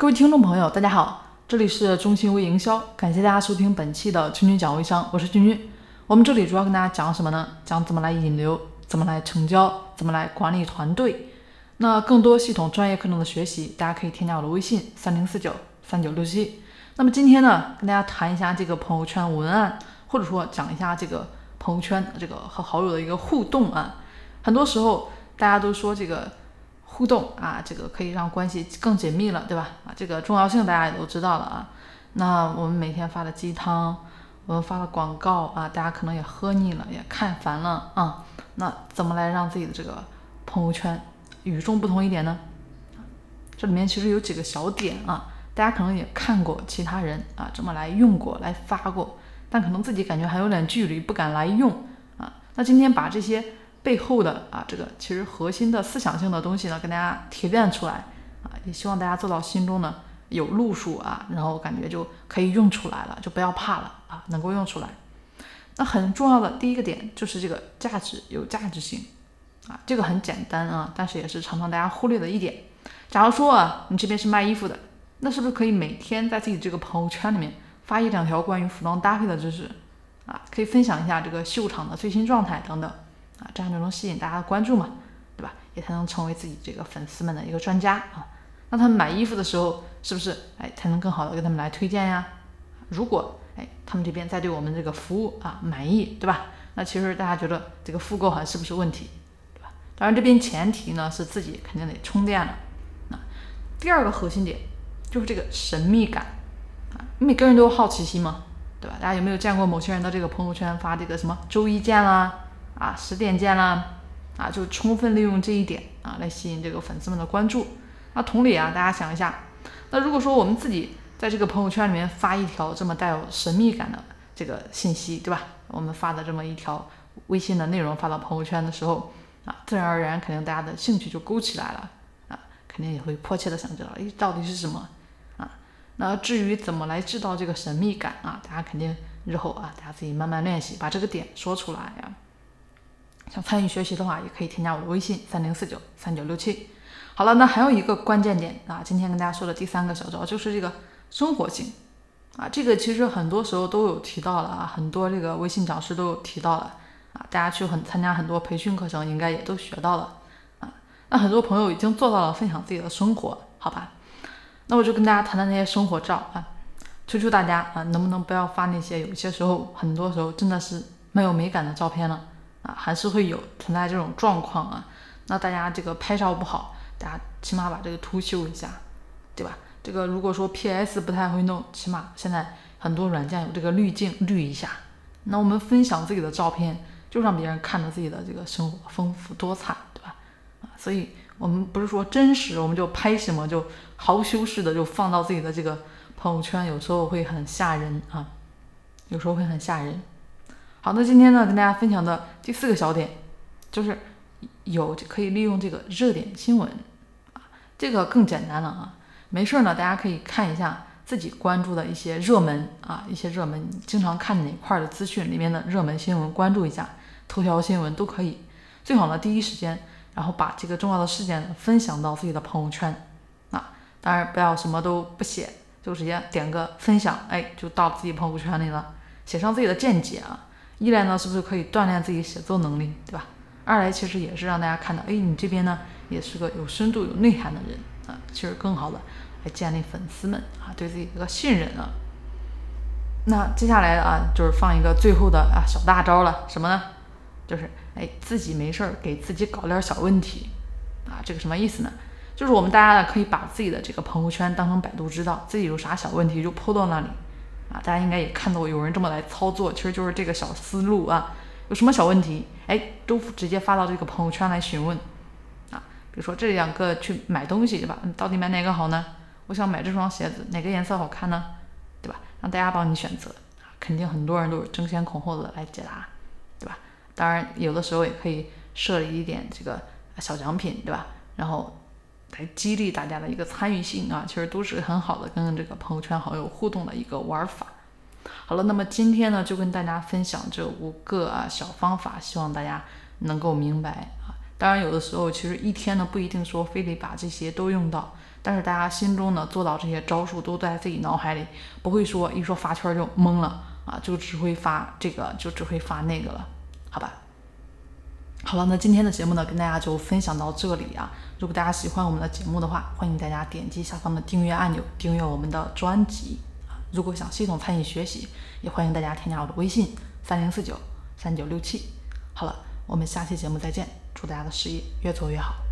各位听众朋友，大家好，这里是中心微营销，感谢大家收听本期的君君讲微商，我是君君。我们这里主要跟大家讲什么呢？讲怎么来引流，怎么来成交，怎么来管理团队。那更多系统专业课程的学习，大家可以添加我的微信三零四九三九六七。那么今天呢，跟大家谈一下这个朋友圈文案，或者说讲一下这个朋友圈这个和好友的一个互动啊。很多时候大家都说这个。互动啊，这个可以让关系更紧密了，对吧？啊，这个重要性大家也都知道了啊。那我们每天发的鸡汤，我们发的广告啊，大家可能也喝腻了，也看烦了啊。那怎么来让自己的这个朋友圈与众不同一点呢？这里面其实有几个小点啊，大家可能也看过其他人啊这么来用过来发过，但可能自己感觉还有点距离，不敢来用啊。那今天把这些。背后的啊，这个其实核心的思想性的东西呢，跟大家提炼出来啊，也希望大家做到心中呢有路数啊，然后感觉就可以用出来了，就不要怕了啊，能够用出来。那很重要的第一个点就是这个价值有价值性啊，这个很简单啊，但是也是常常大家忽略的一点。假如说啊，你这边是卖衣服的，那是不是可以每天在自己这个朋友圈里面发一两条关于服装搭配的知识啊？可以分享一下这个秀场的最新状态等等。这样就能吸引大家的关注嘛，对吧？也才能成为自己这个粉丝们的一个专家啊。那他们买衣服的时候，是不是哎才能更好的给他们来推荐呀？如果哎他们这边再对我们这个服务啊满意，对吧？那其实大家觉得这个复购还是不是问题，对吧？当然这边前提呢是自己肯定得充电了。那第二个核心点就是这个神秘感啊，每个人都有好奇心嘛，对吧？大家有没有见过某些人的这个朋友圈发这个什么周一见啦？啊十点见啦！啊，就充分利用这一点啊，来吸引这个粉丝们的关注。那同理啊，大家想一下，那如果说我们自己在这个朋友圈里面发一条这么带有神秘感的这个信息，对吧？我们发的这么一条微信的内容发到朋友圈的时候，啊，自然而然肯定大家的兴趣就勾起来了，啊，肯定也会迫切的想知道，诶，到底是什么？啊，那至于怎么来制造这个神秘感啊，大家肯定日后啊，大家自己慢慢练习，把这个点说出来呀。想参与学习的话，也可以添加我的微信三零四九三九六七。好了，那还有一个关键点啊，今天跟大家说的第三个小招就是这个生活性啊，这个其实很多时候都有提到了啊，很多这个微信讲师都有提到了啊，大家去很参加很多培训课程，应该也都学到了啊。那很多朋友已经做到了分享自己的生活，好吧？那我就跟大家谈谈那些生活照啊，求求大家啊，能不能不要发那些有些时候很多时候真的是没有美感的照片了。啊，还是会有存在这种状况啊。那大家这个拍照不好，大家起码把这个图修一下，对吧？这个如果说 PS 不太会弄，起码现在很多软件有这个滤镜滤一下。那我们分享自己的照片，就让别人看着自己的这个生活丰富多彩，对吧？啊，所以我们不是说真实，我们就拍什么就毫无修饰的就放到自己的这个朋友圈，有时候会很吓人啊，有时候会很吓人。好，那今天呢，跟大家分享的第四个小点，就是有可以利用这个热点新闻啊，这个更简单了啊。没事呢，大家可以看一下自己关注的一些热门啊，一些热门经常看哪块的资讯里面的热门新闻，关注一下头条新闻都可以。最好呢，第一时间，然后把这个重要的事件分享到自己的朋友圈啊。当然不要什么都不写，就直接点个分享，哎，就到自己朋友圈里了，写上自己的见解啊。一来呢，是不是可以锻炼自己写作能力，对吧？二来其实也是让大家看到，哎，你这边呢也是个有深度、有内涵的人啊，其实更好的来建立粉丝们啊对自己一个信任啊。那接下来啊，就是放一个最后的啊小大招了，什么呢？就是哎，自己没事儿给自己搞点小问题啊，这个什么意思呢？就是我们大家呢可以把自己的这个朋友圈当成百度知道，自己有啥小问题就抛到那里。啊，大家应该也看到有人这么来操作，其实就是这个小思路啊。有什么小问题，哎，都直接发到这个朋友圈来询问啊。比如说这两个去买东西，对吧？到底买哪个好呢？我想买这双鞋子，哪个颜色好看呢？对吧？让大家帮你选择啊，肯定很多人都是争先恐后的来解答，对吧？当然，有的时候也可以设立一点这个小奖品，对吧？然后。来激励大家的一个参与性啊，其实都是很好的跟这个朋友圈好友互动的一个玩法。好了，那么今天呢就跟大家分享这五个啊小方法，希望大家能够明白啊。当然有的时候其实一天呢不一定说非得把这些都用到，但是大家心中呢做到这些招数都在自己脑海里，不会说一说发圈就懵了啊，就只会发这个，就只会发那个了，好吧？好了，那今天的节目呢，跟大家就分享到这里啊。如果大家喜欢我们的节目的话，欢迎大家点击下方的订阅按钮，订阅我们的专辑啊。如果想系统参与学习，也欢迎大家添加我的微信三零四九三九六七。好了，我们下期节目再见，祝大家的事业越做越好。